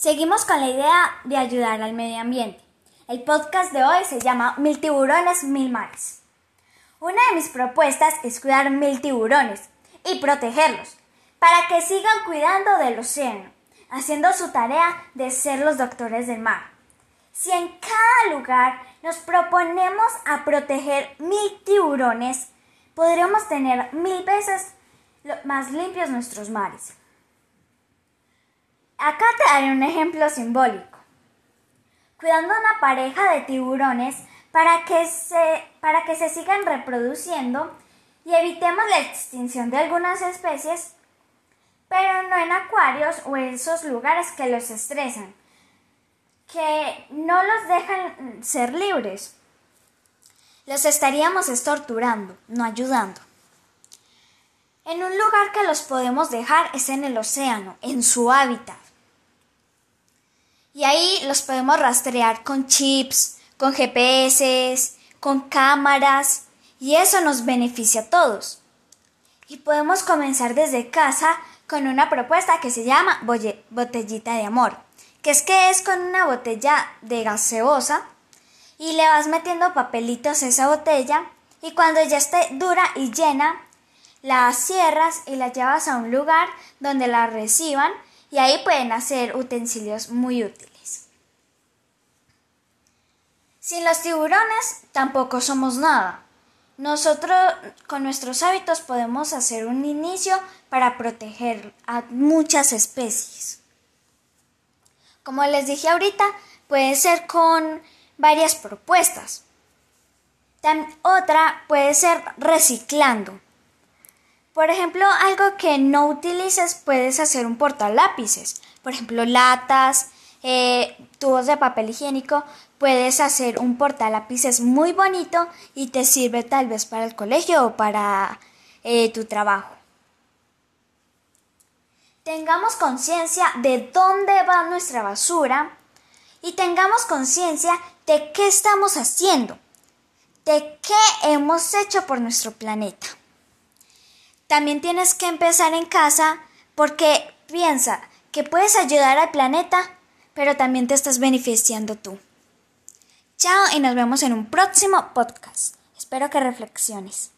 Seguimos con la idea de ayudar al medio ambiente. El podcast de hoy se llama Mil tiburones, mil mares. Una de mis propuestas es cuidar mil tiburones y protegerlos para que sigan cuidando del océano, haciendo su tarea de ser los doctores del mar. Si en cada lugar nos proponemos a proteger mil tiburones, podremos tener mil veces más limpios nuestros mares. Acá te daré un ejemplo simbólico. Cuidando una pareja de tiburones para que se, para que se sigan reproduciendo y evitemos la extinción de algunas especies, pero no en acuarios o en esos lugares que los estresan, que no los dejan ser libres. Los estaríamos torturando, no ayudando. En un lugar que los podemos dejar es en el océano, en su hábitat. Y ahí los podemos rastrear con chips, con GPS, con cámaras, y eso nos beneficia a todos. Y podemos comenzar desde casa con una propuesta que se llama botellita de amor, que es que es con una botella de gaseosa y le vas metiendo papelitos a esa botella y cuando ya esté dura y llena, la cierras y la llevas a un lugar donde la reciban y ahí pueden hacer utensilios muy útiles. Sin los tiburones tampoco somos nada. Nosotros con nuestros hábitos podemos hacer un inicio para proteger a muchas especies. Como les dije ahorita, puede ser con varias propuestas. otra puede ser reciclando. Por ejemplo, algo que no utilices puedes hacer un portalápices. Por ejemplo, latas, eh, tubos de papel higiénico. Puedes hacer un portalápices muy bonito y te sirve tal vez para el colegio o para eh, tu trabajo. Tengamos conciencia de dónde va nuestra basura y tengamos conciencia de qué estamos haciendo, de qué hemos hecho por nuestro planeta. También tienes que empezar en casa porque piensa que puedes ayudar al planeta, pero también te estás beneficiando tú. Chao y nos vemos en un próximo podcast. Espero que reflexiones.